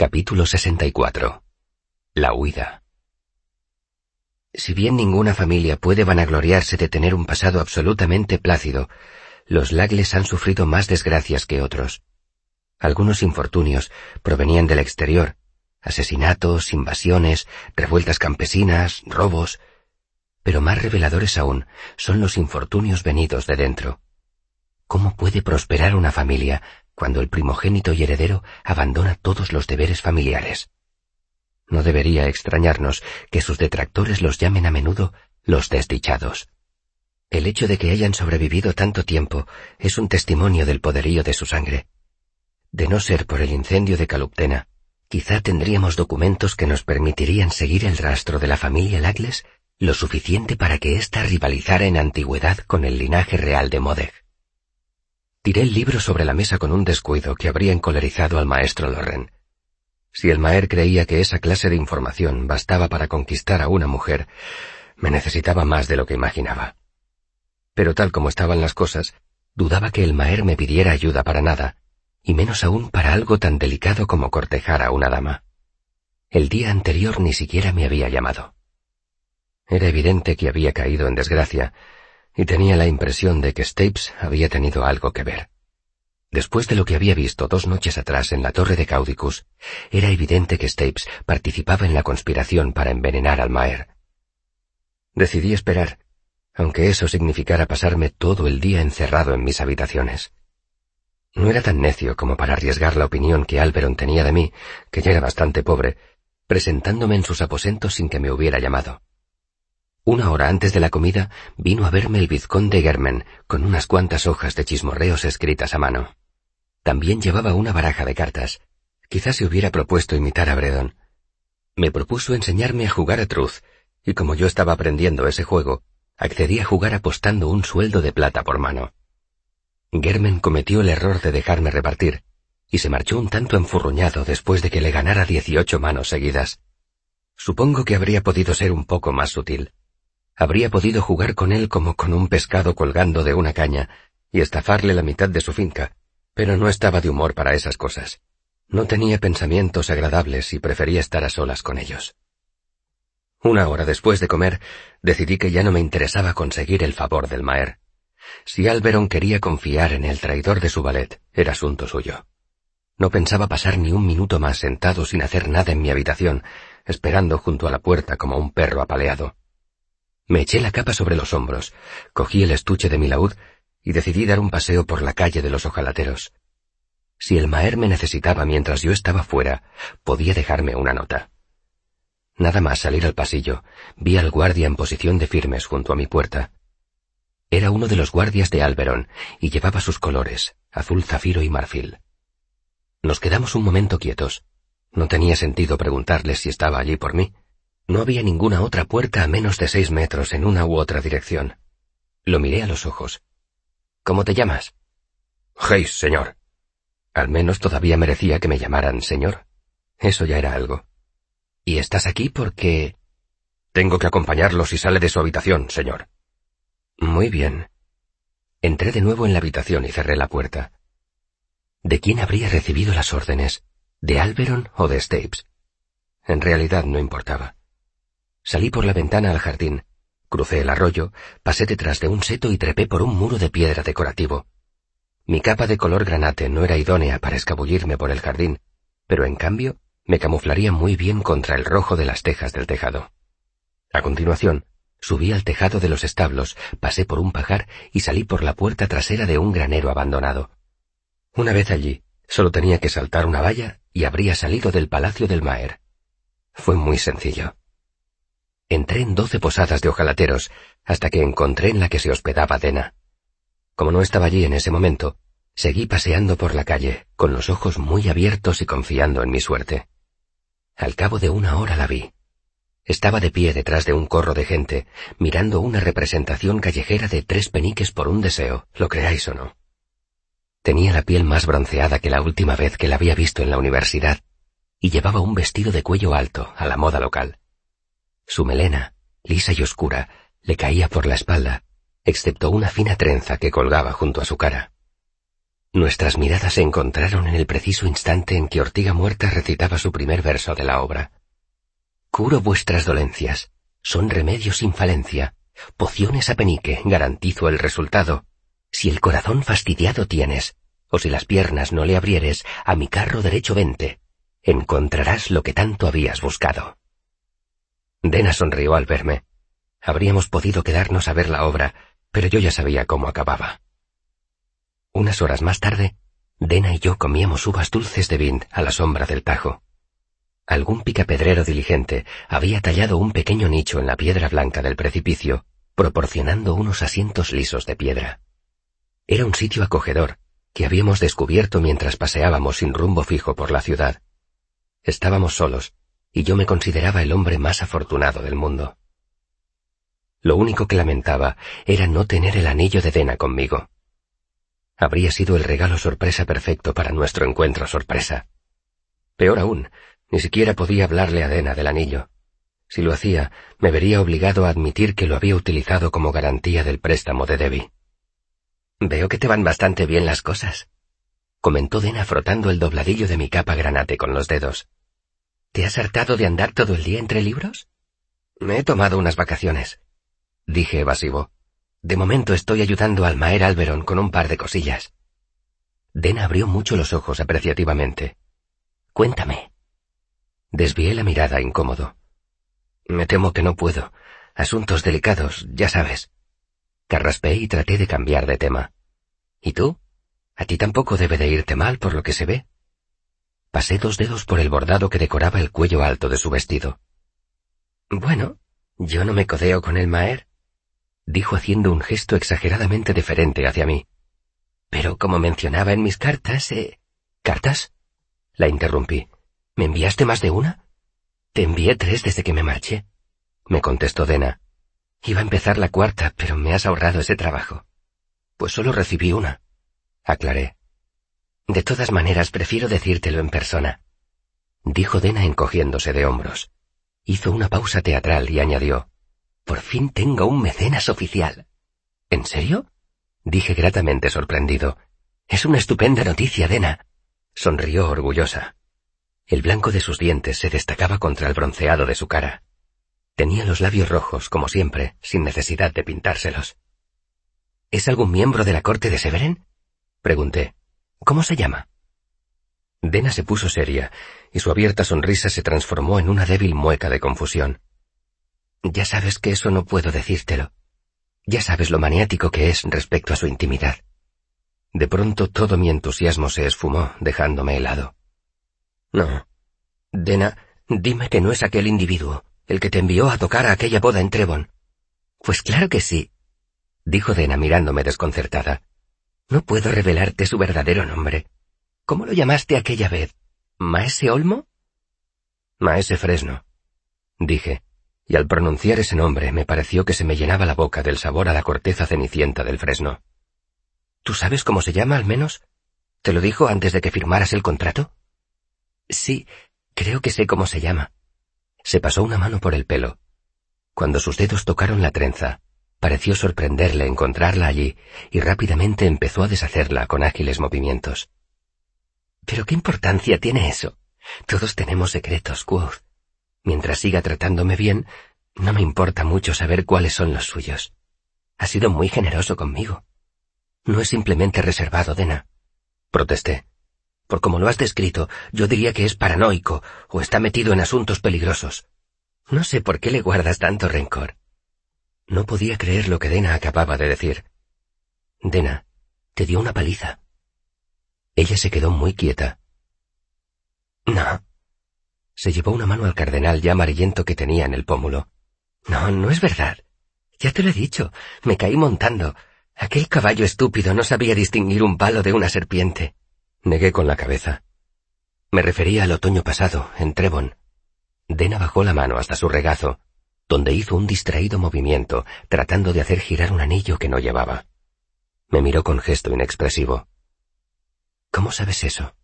Capítulo 64. La huida. Si bien ninguna familia puede vanagloriarse de tener un pasado absolutamente plácido, los Lagles han sufrido más desgracias que otros. Algunos infortunios provenían del exterior, asesinatos, invasiones, revueltas campesinas, robos, pero más reveladores aún son los infortunios venidos de dentro. ¿Cómo puede prosperar una familia cuando el primogénito y heredero abandona todos los deberes familiares. No debería extrañarnos que sus detractores los llamen a menudo los desdichados. El hecho de que hayan sobrevivido tanto tiempo es un testimonio del poderío de su sangre. De no ser por el incendio de Caluptena, quizá tendríamos documentos que nos permitirían seguir el rastro de la familia Lagles lo suficiente para que ésta rivalizara en antigüedad con el linaje real de Modeg. Tiré el libro sobre la mesa con un descuido que habría encolerizado al maestro Loren. Si el Maer creía que esa clase de información bastaba para conquistar a una mujer, me necesitaba más de lo que imaginaba. Pero tal como estaban las cosas, dudaba que el Maer me pidiera ayuda para nada, y menos aún para algo tan delicado como cortejar a una dama. El día anterior ni siquiera me había llamado. Era evidente que había caído en desgracia, y tenía la impresión de que Stapes había tenido algo que ver. Después de lo que había visto dos noches atrás en la torre de Caudicus, era evidente que Stapes participaba en la conspiración para envenenar al Maer. Decidí esperar, aunque eso significara pasarme todo el día encerrado en mis habitaciones. No era tan necio como para arriesgar la opinión que Alberon tenía de mí, que ya era bastante pobre, presentándome en sus aposentos sin que me hubiera llamado. Una hora antes de la comida vino a verme el vizconde Germen con unas cuantas hojas de chismorreos escritas a mano. También llevaba una baraja de cartas. Quizás se hubiera propuesto imitar a Bredon. Me propuso enseñarme a jugar a Truth, y como yo estaba aprendiendo ese juego, accedí a jugar apostando un sueldo de plata por mano. Germen cometió el error de dejarme repartir, y se marchó un tanto enfurruñado después de que le ganara dieciocho manos seguidas. Supongo que habría podido ser un poco más sutil habría podido jugar con él como con un pescado colgando de una caña y estafarle la mitad de su finca, pero no estaba de humor para esas cosas. No tenía pensamientos agradables y prefería estar a solas con ellos. Una hora después de comer, decidí que ya no me interesaba conseguir el favor del Maer. Si Alberon quería confiar en el traidor de su ballet, era asunto suyo. No pensaba pasar ni un minuto más sentado sin hacer nada en mi habitación, esperando junto a la puerta como un perro apaleado. Me eché la capa sobre los hombros, cogí el estuche de mi laúd y decidí dar un paseo por la calle de los ojalateros. Si el Maer me necesitaba mientras yo estaba fuera, podía dejarme una nota. Nada más salir al pasillo, vi al guardia en posición de firmes junto a mi puerta. Era uno de los guardias de Alberon y llevaba sus colores, azul zafiro y marfil. Nos quedamos un momento quietos. No tenía sentido preguntarle si estaba allí por mí. No había ninguna otra puerta a menos de seis metros en una u otra dirección. Lo miré a los ojos. ¿Cómo te llamas? Hayes, señor. Al menos todavía merecía que me llamaran señor. Eso ya era algo. ¿Y estás aquí porque... Tengo que acompañarlo si sale de su habitación, señor. Muy bien. Entré de nuevo en la habitación y cerré la puerta. ¿De quién habría recibido las órdenes? ¿De Alberon o de Stapes? En realidad no importaba. Salí por la ventana al jardín, crucé el arroyo, pasé detrás de un seto y trepé por un muro de piedra decorativo. Mi capa de color granate no era idónea para escabullirme por el jardín, pero en cambio me camuflaría muy bien contra el rojo de las tejas del tejado. A continuación, subí al tejado de los establos, pasé por un pajar y salí por la puerta trasera de un granero abandonado. Una vez allí, solo tenía que saltar una valla y habría salido del palacio del Maer. Fue muy sencillo. Entré en doce posadas de ojalateros hasta que encontré en la que se hospedaba Dena. Como no estaba allí en ese momento, seguí paseando por la calle, con los ojos muy abiertos y confiando en mi suerte. Al cabo de una hora la vi. Estaba de pie detrás de un corro de gente, mirando una representación callejera de tres peniques por un deseo, lo creáis o no. Tenía la piel más bronceada que la última vez que la había visto en la universidad, y llevaba un vestido de cuello alto, a la moda local. Su melena, lisa y oscura, le caía por la espalda, excepto una fina trenza que colgaba junto a su cara. Nuestras miradas se encontraron en el preciso instante en que Ortiga Muerta recitaba su primer verso de la obra. Curo vuestras dolencias, son remedios sin falencia, pociones a penique, garantizo el resultado. Si el corazón fastidiado tienes, o si las piernas no le abrieres, a mi carro derecho vente, encontrarás lo que tanto habías buscado. Dena sonrió al verme. Habríamos podido quedarnos a ver la obra, pero yo ya sabía cómo acababa. Unas horas más tarde, Dena y yo comíamos uvas dulces de Vint a la sombra del tajo. Algún picapedrero diligente había tallado un pequeño nicho en la piedra blanca del precipicio, proporcionando unos asientos lisos de piedra. Era un sitio acogedor, que habíamos descubierto mientras paseábamos sin rumbo fijo por la ciudad. Estábamos solos, y yo me consideraba el hombre más afortunado del mundo. Lo único que lamentaba era no tener el anillo de Dena conmigo. Habría sido el regalo sorpresa perfecto para nuestro encuentro sorpresa. Peor aún, ni siquiera podía hablarle a Dena del anillo. Si lo hacía, me vería obligado a admitir que lo había utilizado como garantía del préstamo de Debbie. Veo que te van bastante bien las cosas, comentó Dena frotando el dobladillo de mi capa granate con los dedos. ¿Te has hartado de andar todo el día entre libros? Me he tomado unas vacaciones, dije evasivo. De momento estoy ayudando al Maer Alberon con un par de cosillas. Dena abrió mucho los ojos apreciativamente. Cuéntame. Desvié la mirada incómodo. Me temo que no puedo. Asuntos delicados, ya sabes. Carraspeé y traté de cambiar de tema. ¿Y tú? A ti tampoco debe de irte mal por lo que se ve. Pasé dos dedos por el bordado que decoraba el cuello alto de su vestido. Bueno, yo no me codeo con el Maer dijo haciendo un gesto exageradamente deferente hacia mí. Pero como mencionaba en mis cartas, eh... ¿Cartas? La interrumpí. ¿Me enviaste más de una? Te envié tres desde que me marché, me contestó Dena. Iba a empezar la cuarta, pero me has ahorrado ese trabajo. Pues solo recibí una, aclaré. De todas maneras, prefiero decírtelo en persona, dijo Dena encogiéndose de hombros. Hizo una pausa teatral y añadió. Por fin tengo un mecenas oficial. ¿En serio? Dije gratamente sorprendido. Es una estupenda noticia, Dena. Sonrió orgullosa. El blanco de sus dientes se destacaba contra el bronceado de su cara. Tenía los labios rojos, como siempre, sin necesidad de pintárselos. ¿Es algún miembro de la corte de Severen? Pregunté. ¿Cómo se llama? Dena se puso seria, y su abierta sonrisa se transformó en una débil mueca de confusión. Ya sabes que eso no puedo decírtelo. Ya sabes lo maniático que es respecto a su intimidad. De pronto todo mi entusiasmo se esfumó, dejándome helado. No. Dena, dime que no es aquel individuo, el que te envió a tocar a aquella boda en Trevon. Pues claro que sí, dijo Dena mirándome desconcertada. No puedo revelarte su verdadero nombre. ¿Cómo lo llamaste aquella vez? ¿Maese Olmo? Maese Fresno, dije, y al pronunciar ese nombre me pareció que se me llenaba la boca del sabor a la corteza cenicienta del fresno. ¿Tú sabes cómo se llama, al menos? ¿Te lo dijo antes de que firmaras el contrato? Sí, creo que sé cómo se llama. Se pasó una mano por el pelo. Cuando sus dedos tocaron la trenza, pareció sorprenderle encontrarla allí y rápidamente empezó a deshacerla con ágiles movimientos. Pero qué importancia tiene eso. Todos tenemos secretos, Quoth. Mientras siga tratándome bien, no me importa mucho saber cuáles son los suyos. Ha sido muy generoso conmigo. No es simplemente reservado, Dena. Protesté. Por como lo has descrito, yo diría que es paranoico o está metido en asuntos peligrosos. No sé por qué le guardas tanto rencor. No podía creer lo que Dena acababa de decir. Dena, te dio una paliza. Ella se quedó muy quieta. No, se llevó una mano al cardenal ya amarillento que tenía en el pómulo. No, no es verdad. Ya te lo he dicho, me caí montando. Aquel caballo estúpido no sabía distinguir un palo de una serpiente. Negué con la cabeza. Me refería al otoño pasado, en Trevon. Dena bajó la mano hasta su regazo, donde hizo un distraído movimiento, tratando de hacer girar un anillo que no llevaba. Me miró con gesto inexpresivo. ¿Cómo sabes eso?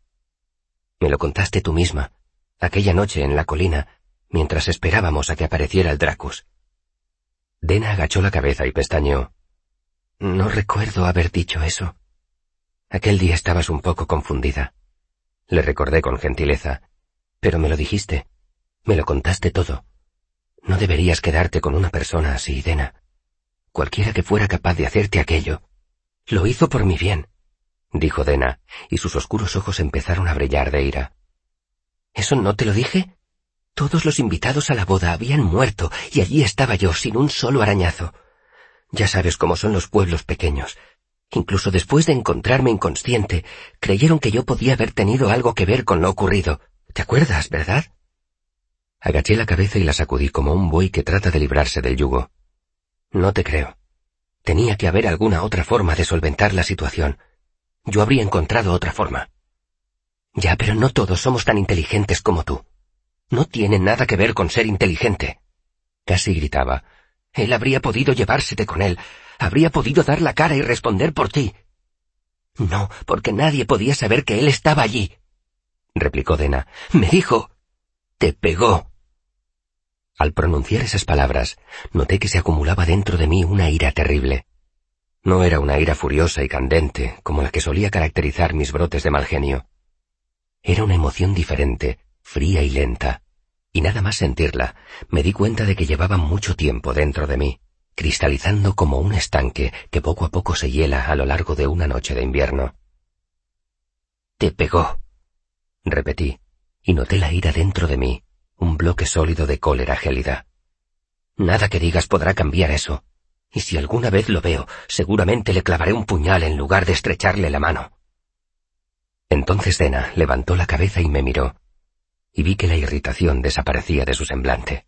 Me lo contaste tú misma, aquella noche en la colina, mientras esperábamos a que apareciera el Dracus. Dena agachó la cabeza y pestañeó. No recuerdo haber dicho eso. Aquel día estabas un poco confundida. Le recordé con gentileza. Pero me lo dijiste. Me lo contaste todo. No deberías quedarte con una persona así, Dena. Cualquiera que fuera capaz de hacerte aquello. Lo hizo por mi bien, dijo Dena, y sus oscuros ojos empezaron a brillar de ira. ¿Eso no te lo dije? Todos los invitados a la boda habían muerto y allí estaba yo sin un solo arañazo. Ya sabes cómo son los pueblos pequeños. Incluso después de encontrarme inconsciente, creyeron que yo podía haber tenido algo que ver con lo ocurrido. ¿Te acuerdas, verdad? Agaché la cabeza y la sacudí como un buey que trata de librarse del yugo. No te creo. Tenía que haber alguna otra forma de solventar la situación. Yo habría encontrado otra forma. Ya, pero no todos somos tan inteligentes como tú. No tiene nada que ver con ser inteligente. Casi gritaba. Él habría podido llevársete con él. Habría podido dar la cara y responder por ti. No, porque nadie podía saber que él estaba allí. replicó Dena. Me dijo. Te pegó. Al pronunciar esas palabras, noté que se acumulaba dentro de mí una ira terrible. No era una ira furiosa y candente, como la que solía caracterizar mis brotes de mal genio. Era una emoción diferente, fría y lenta, y nada más sentirla, me di cuenta de que llevaba mucho tiempo dentro de mí, cristalizando como un estanque que poco a poco se hiela a lo largo de una noche de invierno. Te pegó, repetí, y noté la ira dentro de mí, un bloque sólido de cólera gélida. Nada que digas podrá cambiar eso, y si alguna vez lo veo, seguramente le clavaré un puñal en lugar de estrecharle la mano. Entonces Dena levantó la cabeza y me miró, y vi que la irritación desaparecía de su semblante.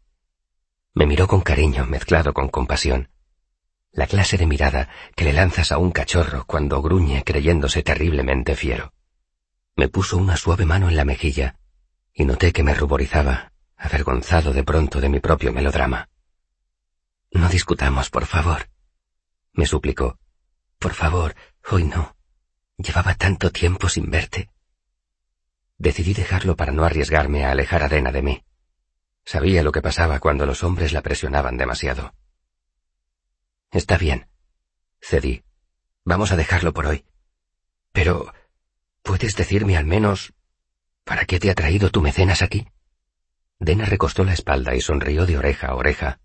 Me miró con cariño mezclado con compasión. La clase de mirada que le lanzas a un cachorro cuando gruñe creyéndose terriblemente fiero. Me puso una suave mano en la mejilla y noté que me ruborizaba, avergonzado de pronto de mi propio melodrama. No discutamos, por favor, me suplicó. Por favor, hoy no. Llevaba tanto tiempo sin verte. Decidí dejarlo para no arriesgarme a alejar a Dena de mí. Sabía lo que pasaba cuando los hombres la presionaban demasiado. Está bien, cedí. Vamos a dejarlo por hoy. Pero, ¿puedes decirme al menos para qué te ha traído tu mecenas aquí? Dena recostó la espalda y sonrió de oreja a oreja.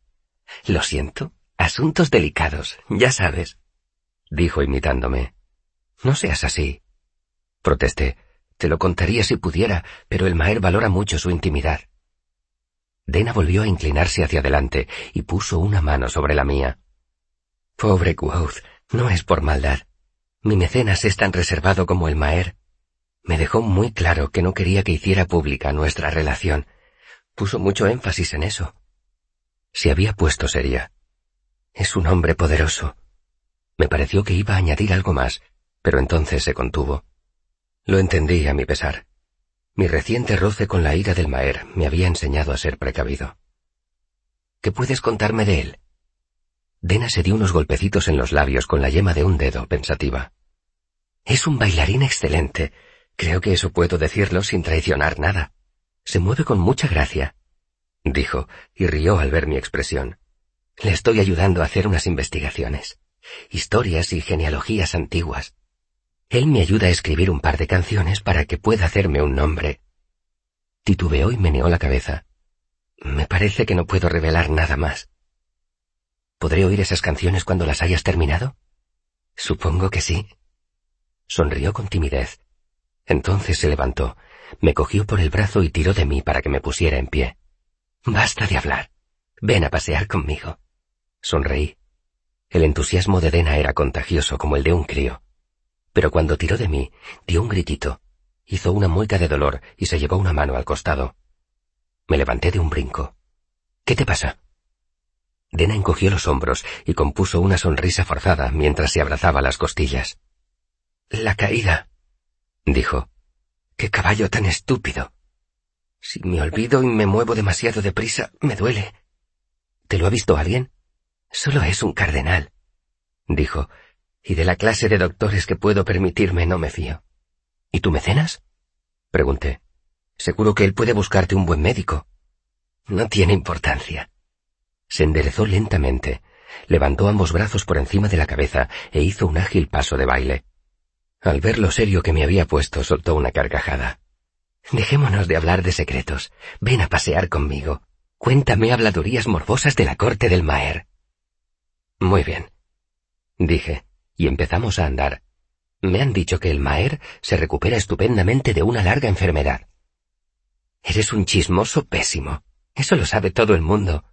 Lo siento. Asuntos delicados, ya sabes. Dijo imitándome. No seas así. Protesté. Te lo contaría si pudiera, pero el Maer valora mucho su intimidad. Dena volvió a inclinarse hacia adelante y puso una mano sobre la mía. Pobre Quoth, no es por maldad. Mi mecenas es tan reservado como el Maer. Me dejó muy claro que no quería que hiciera pública nuestra relación. Puso mucho énfasis en eso. Se había puesto seria. Es un hombre poderoso. Me pareció que iba a añadir algo más, pero entonces se contuvo. Lo entendí a mi pesar. Mi reciente roce con la ira del Maer me había enseñado a ser precavido. ¿Qué puedes contarme de él? Dena se dio unos golpecitos en los labios con la yema de un dedo, pensativa. Es un bailarín excelente. Creo que eso puedo decirlo sin traicionar nada. Se mueve con mucha gracia, dijo, y rió al ver mi expresión. Le estoy ayudando a hacer unas investigaciones. Historias y genealogías antiguas. Él me ayuda a escribir un par de canciones para que pueda hacerme un nombre. Titubeó y meneó la cabeza. Me parece que no puedo revelar nada más. ¿Podré oír esas canciones cuando las hayas terminado? Supongo que sí. Sonrió con timidez. Entonces se levantó, me cogió por el brazo y tiró de mí para que me pusiera en pie. Basta de hablar. Ven a pasear conmigo. Sonreí. El entusiasmo de Dena era contagioso como el de un crío pero cuando tiró de mí, dio un gritito, hizo una mueca de dolor y se llevó una mano al costado. Me levanté de un brinco. ¿Qué te pasa? Dena encogió los hombros y compuso una sonrisa forzada mientras se abrazaba las costillas. La caída, dijo. ¡Qué caballo tan estúpido! Si me olvido y me muevo demasiado deprisa, me duele. ¿Te lo ha visto alguien? Solo es un cardenal, dijo, y de la clase de doctores que puedo permitirme no me fío. ¿Y tu mecenas? Pregunté. Seguro que él puede buscarte un buen médico. No tiene importancia. Se enderezó lentamente, levantó ambos brazos por encima de la cabeza e hizo un ágil paso de baile. Al ver lo serio que me había puesto, soltó una carcajada. Dejémonos de hablar de secretos. Ven a pasear conmigo. Cuéntame habladurías morbosas de la corte del Maer. Muy bien, dije, y empezamos a andar. Me han dicho que el Maer se recupera estupendamente de una larga enfermedad. Eres un chismoso pésimo. Eso lo sabe todo el mundo.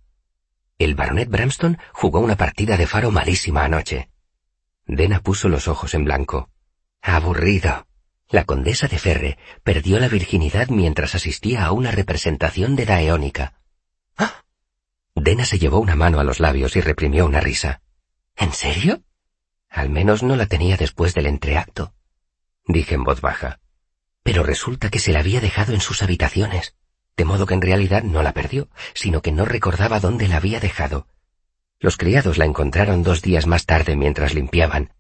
El baronet Bramston jugó una partida de faro malísima anoche. Dena puso los ojos en blanco. Aburrido. La condesa de Ferre perdió la virginidad mientras asistía a una representación de Daeónica. ¡Ah! Dena se llevó una mano a los labios y reprimió una risa. ¿En serio? Al menos no la tenía después del entreacto, dije en voz baja. Pero resulta que se la había dejado en sus habitaciones, de modo que en realidad no la perdió, sino que no recordaba dónde la había dejado. Los criados la encontraron dos días más tarde mientras limpiaban,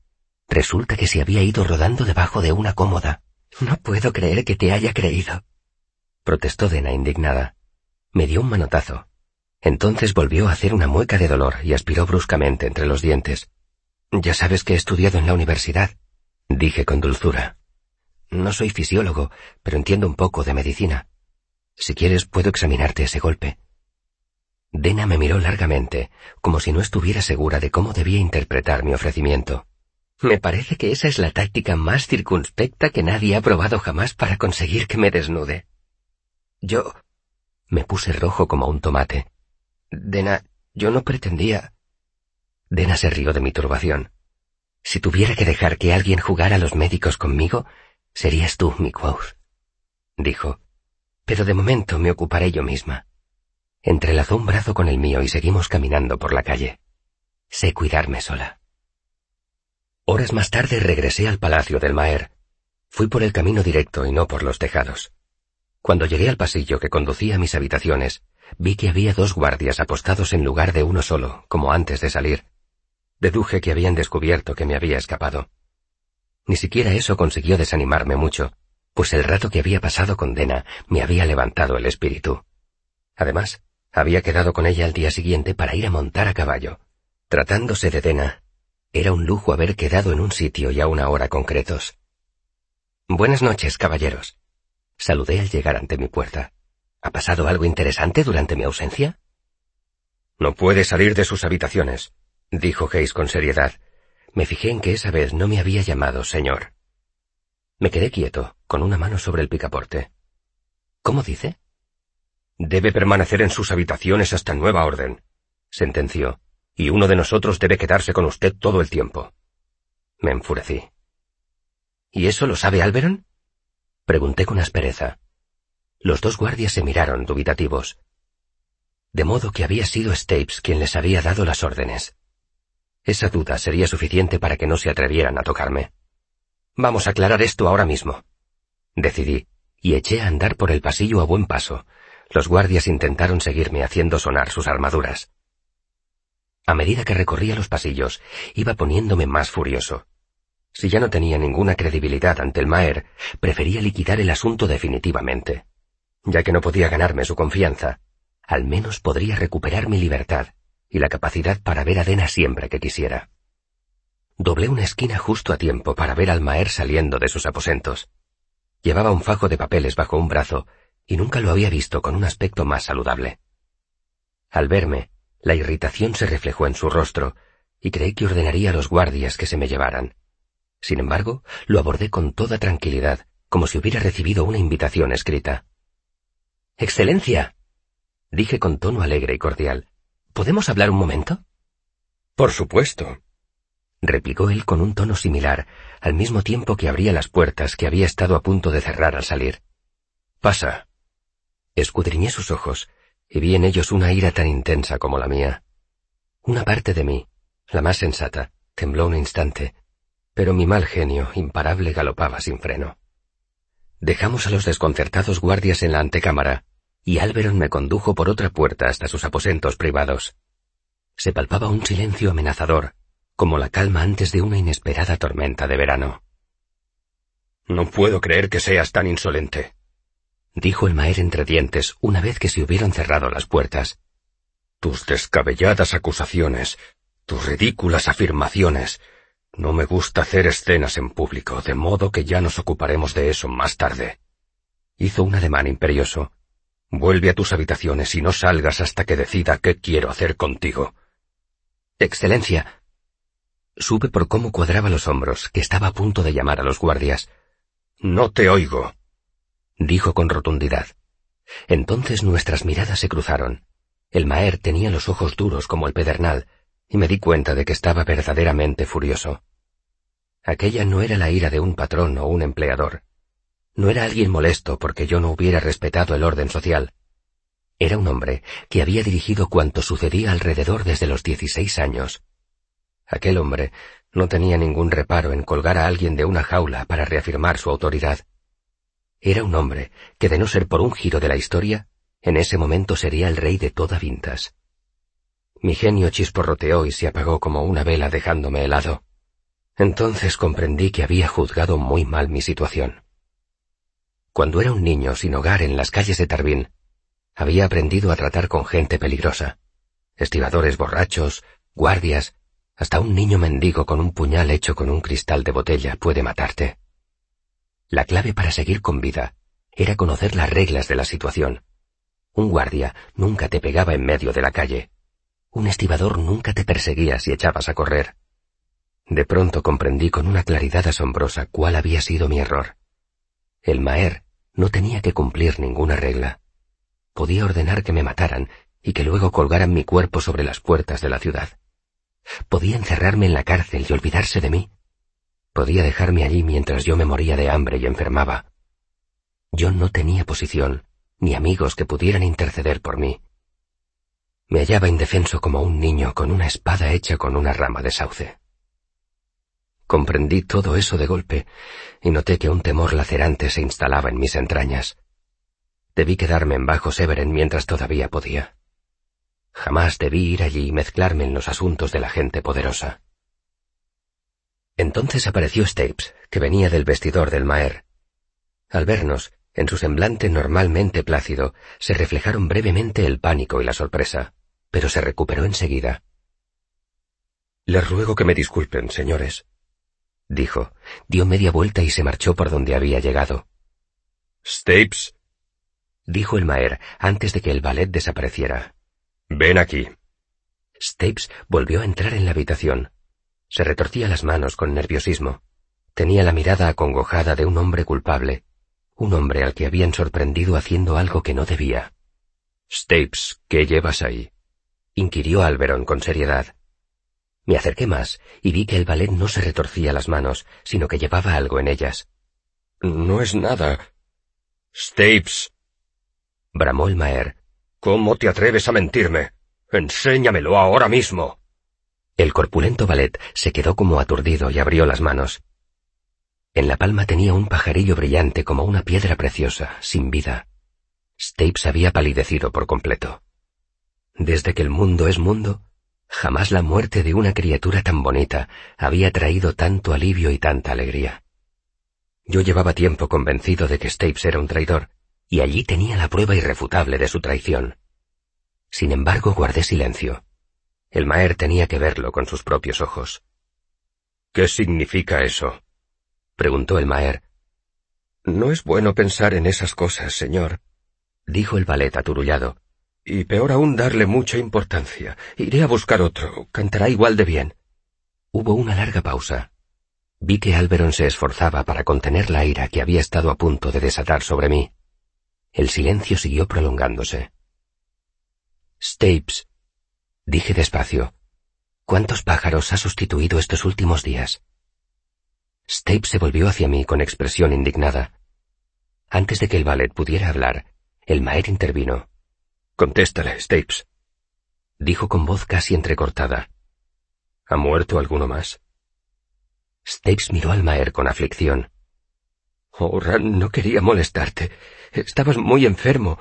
Resulta que se había ido rodando debajo de una cómoda. No puedo creer que te haya creído. Protestó Dena indignada. Me dio un manotazo. Entonces volvió a hacer una mueca de dolor y aspiró bruscamente entre los dientes. Ya sabes que he estudiado en la universidad, dije con dulzura. No soy fisiólogo, pero entiendo un poco de medicina. Si quieres, puedo examinarte ese golpe. Dena me miró largamente, como si no estuviera segura de cómo debía interpretar mi ofrecimiento. Me parece que esa es la táctica más circunspecta que nadie ha probado jamás para conseguir que me desnude. Yo... Me puse rojo como un tomate. Dena, yo no pretendía... Dena se rió de mi turbación. Si tuviera que dejar que alguien jugara a los médicos conmigo, serías tú, mi Quoth. Dijo. Pero de momento me ocuparé yo misma. Entrelazó un brazo con el mío y seguimos caminando por la calle. Sé cuidarme sola. Horas más tarde regresé al palacio del Maer. Fui por el camino directo y no por los tejados. Cuando llegué al pasillo que conducía a mis habitaciones, vi que había dos guardias apostados en lugar de uno solo, como antes de salir. Deduje que habían descubierto que me había escapado. Ni siquiera eso consiguió desanimarme mucho, pues el rato que había pasado con Dena me había levantado el espíritu. Además, había quedado con ella al día siguiente para ir a montar a caballo. Tratándose de Dena, era un lujo haber quedado en un sitio y a una hora concretos. Buenas noches, caballeros. Saludé al llegar ante mi puerta. ¿Ha pasado algo interesante durante mi ausencia? No puede salir de sus habitaciones, dijo Hayes con seriedad. Me fijé en que esa vez no me había llamado señor. Me quedé quieto, con una mano sobre el picaporte. ¿Cómo dice? Debe permanecer en sus habitaciones hasta nueva orden, sentenció y uno de nosotros debe quedarse con usted todo el tiempo. Me enfurecí. ¿Y eso lo sabe Alberon? Pregunté con aspereza. Los dos guardias se miraron dubitativos. De modo que había sido Stapes quien les había dado las órdenes. Esa duda sería suficiente para que no se atrevieran a tocarme. Vamos a aclarar esto ahora mismo. Decidí, y eché a andar por el pasillo a buen paso. Los guardias intentaron seguirme haciendo sonar sus armaduras. A medida que recorría los pasillos, iba poniéndome más furioso. Si ya no tenía ninguna credibilidad ante el Maer, prefería liquidar el asunto definitivamente. Ya que no podía ganarme su confianza, al menos podría recuperar mi libertad y la capacidad para ver a Dena siempre que quisiera. Doblé una esquina justo a tiempo para ver al Maer saliendo de sus aposentos. Llevaba un fajo de papeles bajo un brazo y nunca lo había visto con un aspecto más saludable. Al verme, la irritación se reflejó en su rostro, y creí que ordenaría a los guardias que se me llevaran. Sin embargo, lo abordé con toda tranquilidad, como si hubiera recibido una invitación escrita. Excelencia. dije con tono alegre y cordial. ¿Podemos hablar un momento? Por supuesto. replicó él con un tono similar, al mismo tiempo que abría las puertas que había estado a punto de cerrar al salir. Pasa. Escudriñé sus ojos, y vi en ellos una ira tan intensa como la mía. Una parte de mí, la más sensata, tembló un instante, pero mi mal genio imparable galopaba sin freno. Dejamos a los desconcertados guardias en la antecámara, y Alberon me condujo por otra puerta hasta sus aposentos privados. Se palpaba un silencio amenazador, como la calma antes de una inesperada tormenta de verano. No puedo creer que seas tan insolente, dijo el Maer entre dientes una vez que se hubieron cerrado las puertas. Tus descabelladas acusaciones, tus ridículas afirmaciones, No me gusta hacer escenas en público, de modo que ya nos ocuparemos de eso más tarde. Hizo un ademán imperioso. Vuelve a tus habitaciones y no salgas hasta que decida qué quiero hacer contigo. Excelencia. Supe por cómo cuadraba los hombros que estaba a punto de llamar a los guardias. No te oigo, dijo con rotundidad. Entonces nuestras miradas se cruzaron. El Maer tenía los ojos duros como el pedernal, y me di cuenta de que estaba verdaderamente furioso. Aquella no era la ira de un patrón o un empleador. No era alguien molesto porque yo no hubiera respetado el orden social. Era un hombre que había dirigido cuanto sucedía alrededor desde los dieciséis años. Aquel hombre no tenía ningún reparo en colgar a alguien de una jaula para reafirmar su autoridad. Era un hombre que, de no ser por un giro de la historia, en ese momento sería el rey de toda Vintas. Mi genio chisporroteó y se apagó como una vela dejándome helado. Entonces comprendí que había juzgado muy mal mi situación. Cuando era un niño sin hogar en las calles de Tarbín, había aprendido a tratar con gente peligrosa. Estibadores borrachos, guardias, hasta un niño mendigo con un puñal hecho con un cristal de botella puede matarte. La clave para seguir con vida era conocer las reglas de la situación. Un guardia nunca te pegaba en medio de la calle. Un estibador nunca te perseguía si echabas a correr. De pronto comprendí con una claridad asombrosa cuál había sido mi error. El Maer no tenía que cumplir ninguna regla. Podía ordenar que me mataran y que luego colgaran mi cuerpo sobre las puertas de la ciudad. Podía encerrarme en la cárcel y olvidarse de mí. Podía dejarme allí mientras yo me moría de hambre y enfermaba. Yo no tenía posición, ni amigos que pudieran interceder por mí. Me hallaba indefenso como un niño con una espada hecha con una rama de sauce. Comprendí todo eso de golpe y noté que un temor lacerante se instalaba en mis entrañas. Debí quedarme en Bajo Severen mientras todavía podía. Jamás debí ir allí y mezclarme en los asuntos de la gente poderosa. Entonces apareció Stapes, que venía del vestidor del Maer. Al vernos, en su semblante normalmente plácido, se reflejaron brevemente el pánico y la sorpresa, pero se recuperó enseguida. Les ruego que me disculpen, señores, dijo, dio media vuelta y se marchó por donde había llegado. Stapes, dijo el Maer antes de que el ballet desapareciera. Ven aquí. Stapes volvió a entrar en la habitación. Se retorcía las manos con nerviosismo. Tenía la mirada acongojada de un hombre culpable, un hombre al que habían sorprendido haciendo algo que no debía. Stapes, ¿qué llevas ahí? inquirió Alberon con seriedad. Me acerqué más y vi que el ballet no se retorcía las manos, sino que llevaba algo en ellas. No es nada. Stapes. bramó el Maer. ¿Cómo te atreves a mentirme? Enséñamelo ahora mismo. El corpulento ballet se quedó como aturdido y abrió las manos. En la palma tenía un pajarillo brillante como una piedra preciosa, sin vida. Stapes había palidecido por completo. Desde que el mundo es mundo, Jamás la muerte de una criatura tan bonita había traído tanto alivio y tanta alegría. Yo llevaba tiempo convencido de que Stapes era un traidor, y allí tenía la prueba irrefutable de su traición. Sin embargo, guardé silencio. El Maer tenía que verlo con sus propios ojos. ¿Qué significa eso? preguntó el Maer. No es bueno pensar en esas cosas, señor, dijo el valet aturullado. Y peor aún darle mucha importancia. Iré a buscar otro. Cantará igual de bien. Hubo una larga pausa. Vi que Alberon se esforzaba para contener la ira que había estado a punto de desatar sobre mí. El silencio siguió prolongándose. Stapes, dije despacio, ¿cuántos pájaros ha sustituido estos últimos días? Stapes se volvió hacia mí con expresión indignada. Antes de que el ballet pudiera hablar, el Maer intervino. Contéstale, Stapes. Dijo con voz casi entrecortada. ¿Ha muerto alguno más? Stapes miró al Maer con aflicción. Oh, Ran, no quería molestarte. Estabas muy enfermo.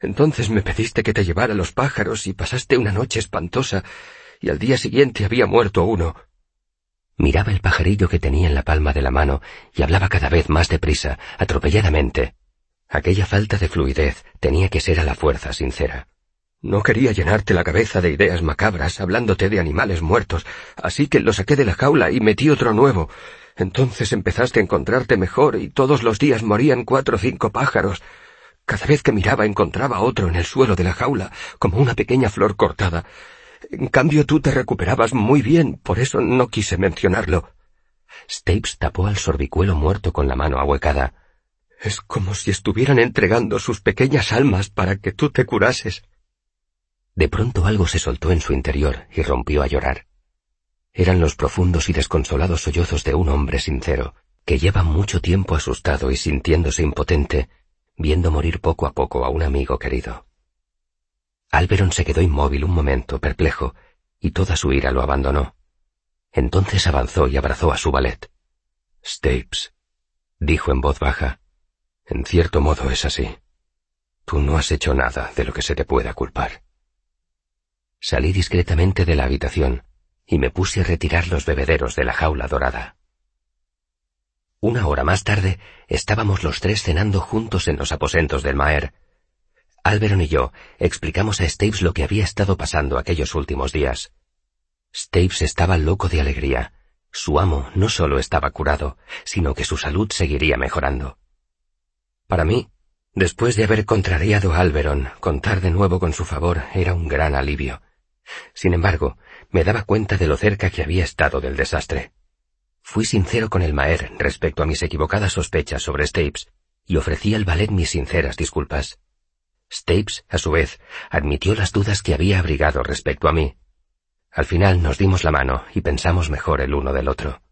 Entonces me pediste que te llevara los pájaros y pasaste una noche espantosa, y al día siguiente había muerto uno. Miraba el pajarillo que tenía en la palma de la mano y hablaba cada vez más deprisa, atropelladamente. Aquella falta de fluidez tenía que ser a la fuerza sincera. No quería llenarte la cabeza de ideas macabras hablándote de animales muertos, así que lo saqué de la jaula y metí otro nuevo. Entonces empezaste a encontrarte mejor y todos los días morían cuatro o cinco pájaros. Cada vez que miraba encontraba otro en el suelo de la jaula, como una pequeña flor cortada. En cambio tú te recuperabas muy bien, por eso no quise mencionarlo. Stapes tapó al sorbicuelo muerto con la mano ahuecada. Es como si estuvieran entregando sus pequeñas almas para que tú te curases. De pronto algo se soltó en su interior y rompió a llorar. Eran los profundos y desconsolados sollozos de un hombre sincero, que lleva mucho tiempo asustado y sintiéndose impotente, viendo morir poco a poco a un amigo querido. Alberon se quedó inmóvil un momento, perplejo, y toda su ira lo abandonó. Entonces avanzó y abrazó a su ballet. Stapes, dijo en voz baja, en cierto modo es así. Tú no has hecho nada de lo que se te pueda culpar. Salí discretamente de la habitación y me puse a retirar los bebederos de la jaula dorada. Una hora más tarde estábamos los tres cenando juntos en los aposentos del Maer. Alberon y yo explicamos a Stapes lo que había estado pasando aquellos últimos días. Stapes estaba loco de alegría. Su amo no solo estaba curado, sino que su salud seguiría mejorando. Para mí, después de haber contrariado a Alberon, contar de nuevo con su favor era un gran alivio. Sin embargo, me daba cuenta de lo cerca que había estado del desastre. Fui sincero con el Maer respecto a mis equivocadas sospechas sobre Stapes y ofrecí al ballet mis sinceras disculpas. Stapes, a su vez, admitió las dudas que había abrigado respecto a mí. Al final nos dimos la mano y pensamos mejor el uno del otro.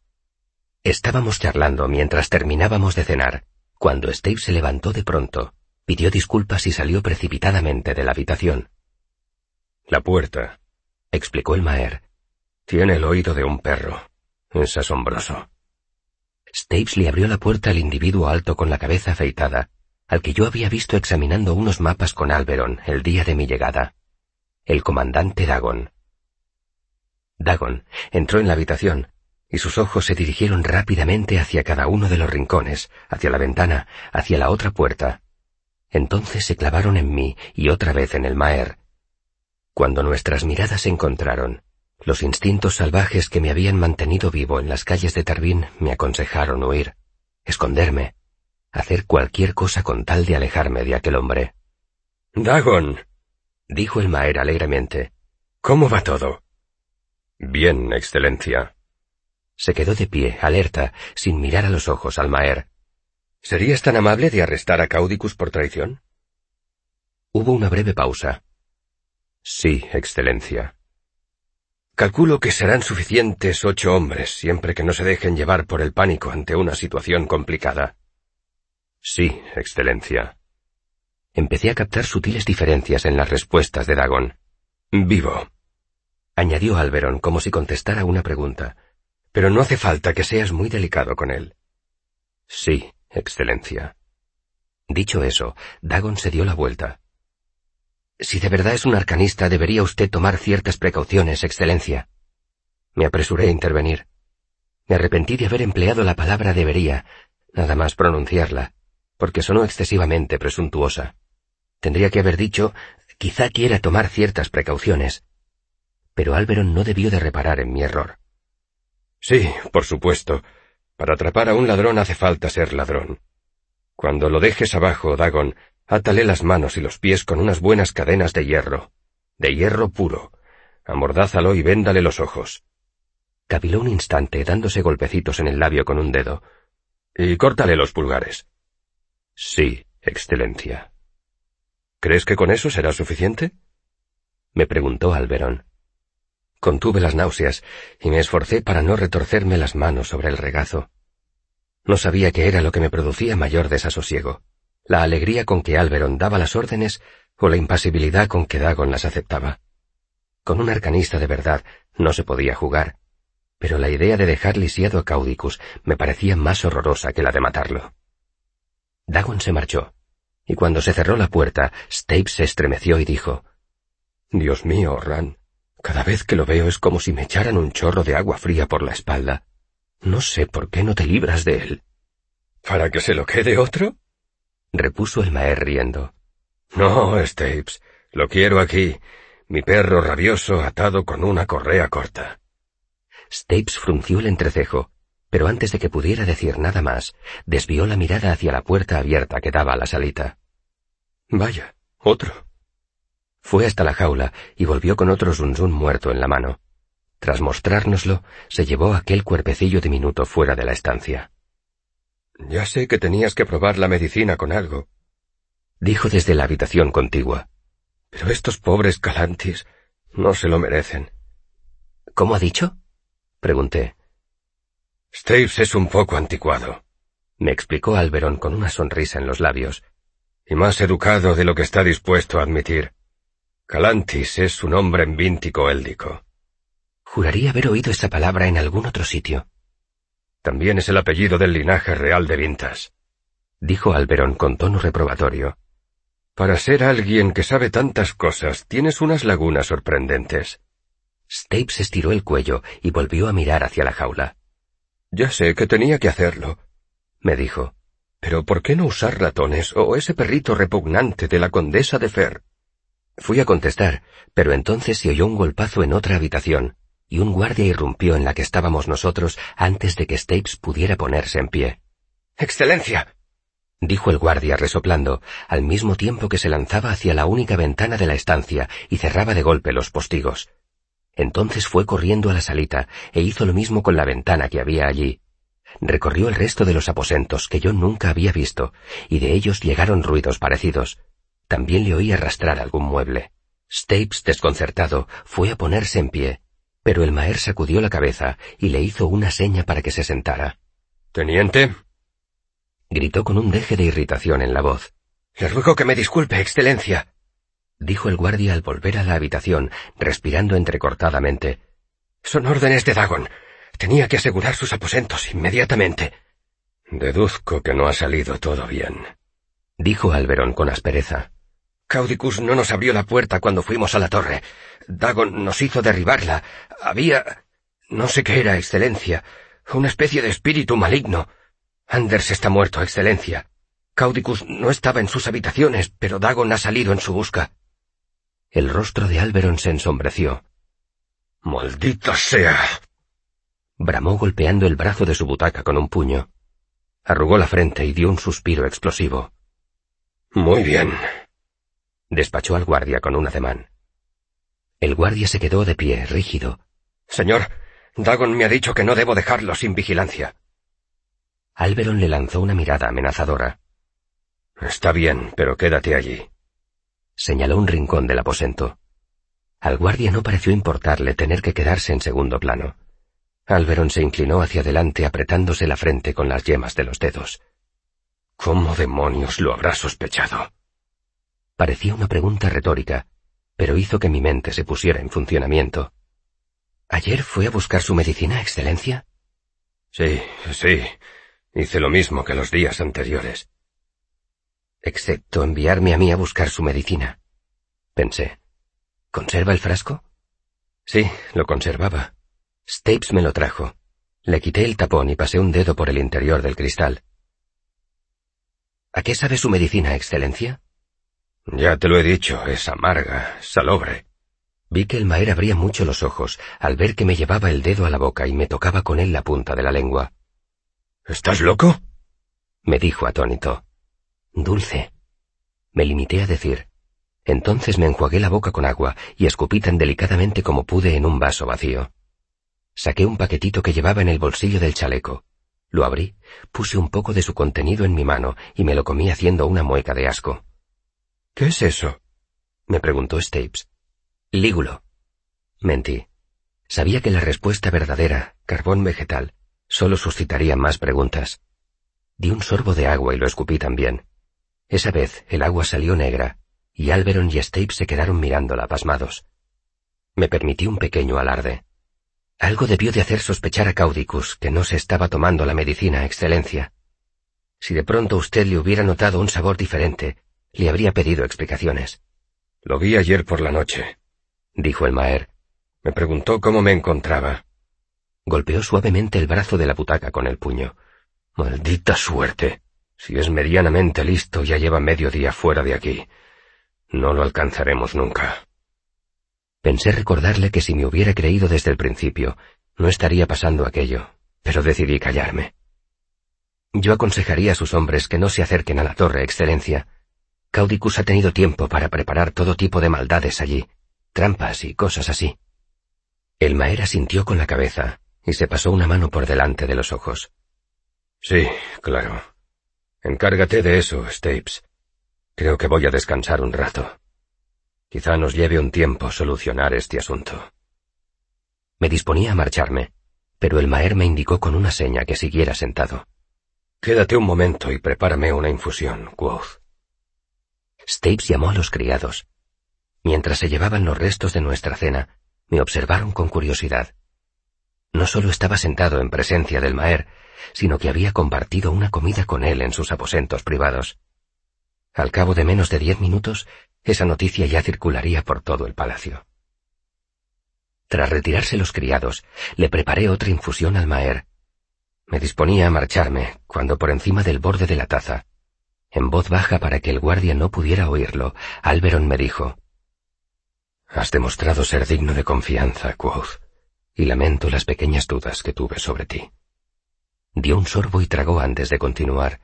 Estábamos charlando mientras terminábamos de cenar, cuando Stapes se levantó de pronto, pidió disculpas y salió precipitadamente de la habitación. La puerta, explicó el Maer, tiene el oído de un perro. Es asombroso. Stapes le abrió la puerta al individuo alto con la cabeza afeitada, al que yo había visto examinando unos mapas con Alberon el día de mi llegada. El comandante Dagon. Dagon entró en la habitación, y sus ojos se dirigieron rápidamente hacia cada uno de los rincones, hacia la ventana, hacia la otra puerta. Entonces se clavaron en mí y otra vez en el Maer. Cuando nuestras miradas se encontraron, los instintos salvajes que me habían mantenido vivo en las calles de Tarbín me aconsejaron huir, esconderme, hacer cualquier cosa con tal de alejarme de aquel hombre. Dagon, dijo el Maer alegremente, ¿cómo va todo? Bien, Excelencia. Se quedó de pie, alerta, sin mirar a los ojos al Maer. ¿Serías tan amable de arrestar a Caudicus por traición? Hubo una breve pausa. Sí, Excelencia. Calculo que serán suficientes ocho hombres siempre que no se dejen llevar por el pánico ante una situación complicada. Sí, Excelencia. Empecé a captar sutiles diferencias en las respuestas de Dagon. Vivo, añadió Alberon como si contestara una pregunta. Pero no hace falta que seas muy delicado con él. Sí, Excelencia. Dicho eso, Dagon se dio la vuelta. Si de verdad es un arcanista, debería usted tomar ciertas precauciones, Excelencia. Me apresuré a intervenir. Me arrepentí de haber empleado la palabra debería, nada más pronunciarla, porque sonó excesivamente presuntuosa. Tendría que haber dicho, quizá quiera tomar ciertas precauciones. Pero Alberon no debió de reparar en mi error. Sí, por supuesto. Para atrapar a un ladrón hace falta ser ladrón. Cuando lo dejes abajo, Dagon, átale las manos y los pies con unas buenas cadenas de hierro, de hierro puro. Amordázalo y véndale los ojos. Caviló un instante, dándose golpecitos en el labio con un dedo. Y córtale los pulgares. Sí, Excelencia. ¿Crees que con eso será suficiente? me preguntó Alberón. Contuve las náuseas y me esforcé para no retorcerme las manos sobre el regazo. No sabía qué era lo que me producía mayor desasosiego, la alegría con que Alberon daba las órdenes o la impasibilidad con que Dagon las aceptaba. Con un arcanista de verdad no se podía jugar, pero la idea de dejar lisiado a Caudicus me parecía más horrorosa que la de matarlo. Dagon se marchó, y cuando se cerró la puerta, Stapes se estremeció y dijo, Dios mío, Ran, cada vez que lo veo es como si me echaran un chorro de agua fría por la espalda. No sé por qué no te libras de él. ¿Para que se lo quede otro? Repuso el Maer riendo. No, Stapes, Lo quiero aquí, mi perro rabioso atado con una correa corta. Stapes frunció el entrecejo, pero antes de que pudiera decir nada más, desvió la mirada hacia la puerta abierta que daba a la salita. Vaya, otro. Fue hasta la jaula y volvió con otro zunzún muerto en la mano. Tras mostrárnoslo, se llevó aquel cuerpecillo diminuto fuera de la estancia. Ya sé que tenías que probar la medicina con algo, dijo desde la habitación contigua. Pero estos pobres calantis no se lo merecen. ¿Cómo ha dicho? pregunté. Staves es un poco anticuado, me explicó Alberon con una sonrisa en los labios. Y más educado de lo que está dispuesto a admitir. Calantis es un hombre víntico éldico. Juraría haber oído esa palabra en algún otro sitio. También es el apellido del linaje real de Vintas, dijo Alberón con tono reprobatorio. Para ser alguien que sabe tantas cosas, tienes unas lagunas sorprendentes. Stapes estiró el cuello y volvió a mirar hacia la jaula. Ya sé que tenía que hacerlo, me dijo. Pero ¿por qué no usar ratones o ese perrito repugnante de la condesa de Fer? Fui a contestar, pero entonces se oyó un golpazo en otra habitación, y un guardia irrumpió en la que estábamos nosotros antes de que Stapes pudiera ponerse en pie. Excelencia dijo el guardia resoplando, al mismo tiempo que se lanzaba hacia la única ventana de la estancia y cerraba de golpe los postigos. Entonces fue corriendo a la salita e hizo lo mismo con la ventana que había allí. Recorrió el resto de los aposentos que yo nunca había visto, y de ellos llegaron ruidos parecidos. También le oí arrastrar algún mueble. Stapes, desconcertado, fue a ponerse en pie, pero el maer sacudió la cabeza y le hizo una seña para que se sentara. Teniente, gritó con un deje de irritación en la voz. Le ruego que me disculpe, Excelencia, dijo el guardia al volver a la habitación, respirando entrecortadamente. Son órdenes de Dagon. Tenía que asegurar sus aposentos inmediatamente. Deduzco que no ha salido todo bien, dijo Alberon con aspereza. Caudicus no nos abrió la puerta cuando fuimos a la torre. Dagon nos hizo derribarla. Había... no sé qué era, Excelencia. Una especie de espíritu maligno. Anders está muerto, Excelencia. Caudicus no estaba en sus habitaciones, pero Dagon ha salido en su busca. El rostro de Alberon se ensombreció. ¡Maldita sea! Bramó golpeando el brazo de su butaca con un puño. Arrugó la frente y dio un suspiro explosivo. Muy bien. Despachó al guardia con un ademán. El guardia se quedó de pie, rígido. Señor, Dagon me ha dicho que no debo dejarlo sin vigilancia. Alberon le lanzó una mirada amenazadora. Está bien, pero quédate allí. Señaló un rincón del aposento. Al guardia no pareció importarle tener que quedarse en segundo plano. Alberon se inclinó hacia adelante apretándose la frente con las yemas de los dedos. ¿Cómo demonios lo habrá sospechado? Parecía una pregunta retórica, pero hizo que mi mente se pusiera en funcionamiento. ¿Ayer fue a buscar su medicina, Excelencia? Sí, sí. Hice lo mismo que los días anteriores. Excepto enviarme a mí a buscar su medicina. Pensé. ¿Conserva el frasco? Sí, lo conservaba. Stapes me lo trajo. Le quité el tapón y pasé un dedo por el interior del cristal. ¿A qué sabe su medicina, Excelencia? Ya te lo he dicho, es amarga, salobre. Vi que el maer abría mucho los ojos al ver que me llevaba el dedo a la boca y me tocaba con él la punta de la lengua. ¿Estás loco? me dijo atónito. Dulce. Me limité a decir. Entonces me enjuagué la boca con agua y escupí tan delicadamente como pude en un vaso vacío. Saqué un paquetito que llevaba en el bolsillo del chaleco. Lo abrí, puse un poco de su contenido en mi mano y me lo comí haciendo una mueca de asco. ¿Qué es eso? me preguntó Stapes. Lígulo. Mentí. Sabía que la respuesta verdadera, carbón vegetal, solo suscitaría más preguntas. Di un sorbo de agua y lo escupí también. Esa vez el agua salió negra, y Alberon y Stapes se quedaron mirándola pasmados. Me permití un pequeño alarde. Algo debió de hacer sospechar a Caudicus que no se estaba tomando la medicina excelencia. Si de pronto usted le hubiera notado un sabor diferente, le habría pedido explicaciones. Lo vi ayer por la noche, dijo el Maer. Me preguntó cómo me encontraba. Golpeó suavemente el brazo de la butaca con el puño. Maldita suerte. Si es medianamente listo, ya lleva medio día fuera de aquí. No lo alcanzaremos nunca. Pensé recordarle que si me hubiera creído desde el principio, no estaría pasando aquello, pero decidí callarme. Yo aconsejaría a sus hombres que no se acerquen a la torre, Excelencia. Caudicus ha tenido tiempo para preparar todo tipo de maldades allí, trampas y cosas así. El maera sintió con la cabeza y se pasó una mano por delante de los ojos. Sí, claro. Encárgate de eso, Stapes. Creo que voy a descansar un rato. Quizá nos lleve un tiempo solucionar este asunto. Me disponía a marcharme, pero el maer me indicó con una seña que siguiera sentado. Quédate un momento y prepárame una infusión, Quoth. Stapes llamó a los criados. Mientras se llevaban los restos de nuestra cena, me observaron con curiosidad. No solo estaba sentado en presencia del Maer, sino que había compartido una comida con él en sus aposentos privados. Al cabo de menos de diez minutos, esa noticia ya circularía por todo el palacio. Tras retirarse los criados, le preparé otra infusión al Maer, me disponía a marcharme cuando por encima del borde de la taza, en voz baja para que el guardia no pudiera oírlo, Alberon me dijo, Has demostrado ser digno de confianza, Quoth, y lamento las pequeñas dudas que tuve sobre ti. Dio un sorbo y tragó antes de continuar.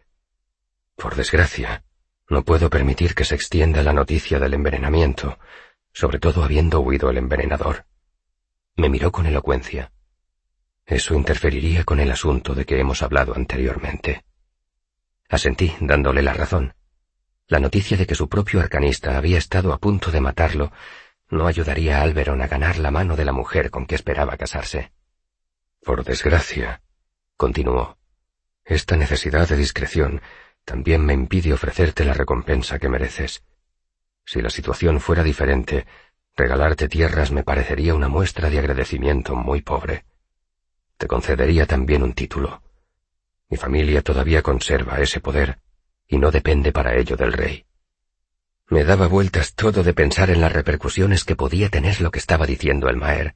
Por desgracia, no puedo permitir que se extienda la noticia del envenenamiento, sobre todo habiendo huido el envenenador. Me miró con elocuencia. Eso interferiría con el asunto de que hemos hablado anteriormente. Asentí, dándole la razón. La noticia de que su propio arcanista había estado a punto de matarlo no ayudaría a Alberon a ganar la mano de la mujer con que esperaba casarse. Por desgracia, continuó, esta necesidad de discreción también me impide ofrecerte la recompensa que mereces. Si la situación fuera diferente, regalarte tierras me parecería una muestra de agradecimiento muy pobre. Te concedería también un título. Mi familia todavía conserva ese poder, y no depende para ello del rey. Me daba vueltas todo de pensar en las repercusiones que podía tener lo que estaba diciendo el Maer.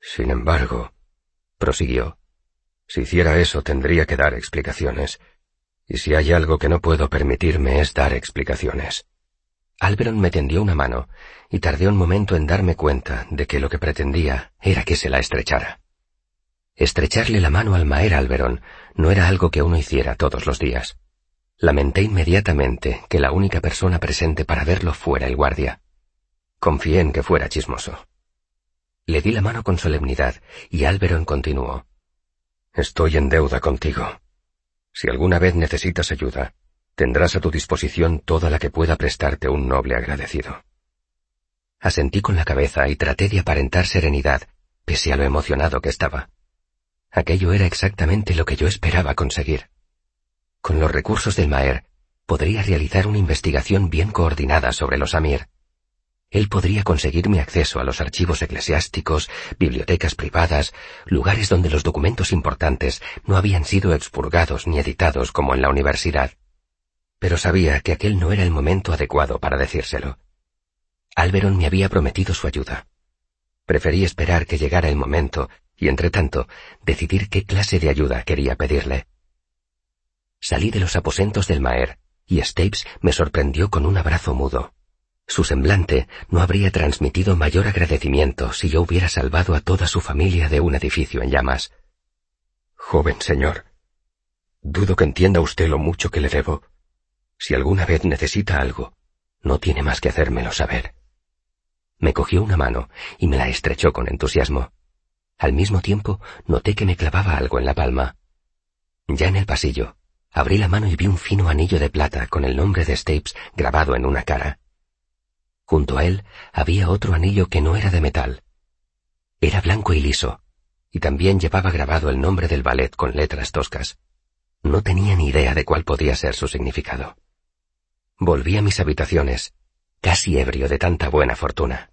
Sin embargo, prosiguió, si hiciera eso tendría que dar explicaciones, y si hay algo que no puedo permitirme es dar explicaciones. Alberon me tendió una mano, y tardé un momento en darme cuenta de que lo que pretendía era que se la estrechara. Estrecharle la mano al Maer Alberón no era algo que uno hiciera todos los días. Lamenté inmediatamente que la única persona presente para verlo fuera el guardia. Confié en que fuera chismoso. Le di la mano con solemnidad y Alberon continuó. Estoy en deuda contigo. Si alguna vez necesitas ayuda, tendrás a tu disposición toda la que pueda prestarte un noble agradecido. Asentí con la cabeza y traté de aparentar serenidad, pese a lo emocionado que estaba. Aquello era exactamente lo que yo esperaba conseguir. Con los recursos del Maer, podría realizar una investigación bien coordinada sobre los Amir. Él podría conseguirme acceso a los archivos eclesiásticos, bibliotecas privadas, lugares donde los documentos importantes no habían sido expurgados ni editados como en la universidad. Pero sabía que aquel no era el momento adecuado para decírselo. Alberon me había prometido su ayuda. Preferí esperar que llegara el momento y, entre tanto, decidir qué clase de ayuda quería pedirle. Salí de los aposentos del Maer, y Stapes me sorprendió con un abrazo mudo. Su semblante no habría transmitido mayor agradecimiento si yo hubiera salvado a toda su familia de un edificio en llamas. Joven señor, dudo que entienda usted lo mucho que le debo. Si alguna vez necesita algo, no tiene más que hacérmelo saber. Me cogió una mano y me la estrechó con entusiasmo. Al mismo tiempo, noté que me clavaba algo en la palma. Ya en el pasillo, abrí la mano y vi un fino anillo de plata con el nombre de Stapes grabado en una cara. Junto a él había otro anillo que no era de metal. Era blanco y liso, y también llevaba grabado el nombre del ballet con letras toscas. No tenía ni idea de cuál podía ser su significado. Volví a mis habitaciones, casi ebrio de tanta buena fortuna.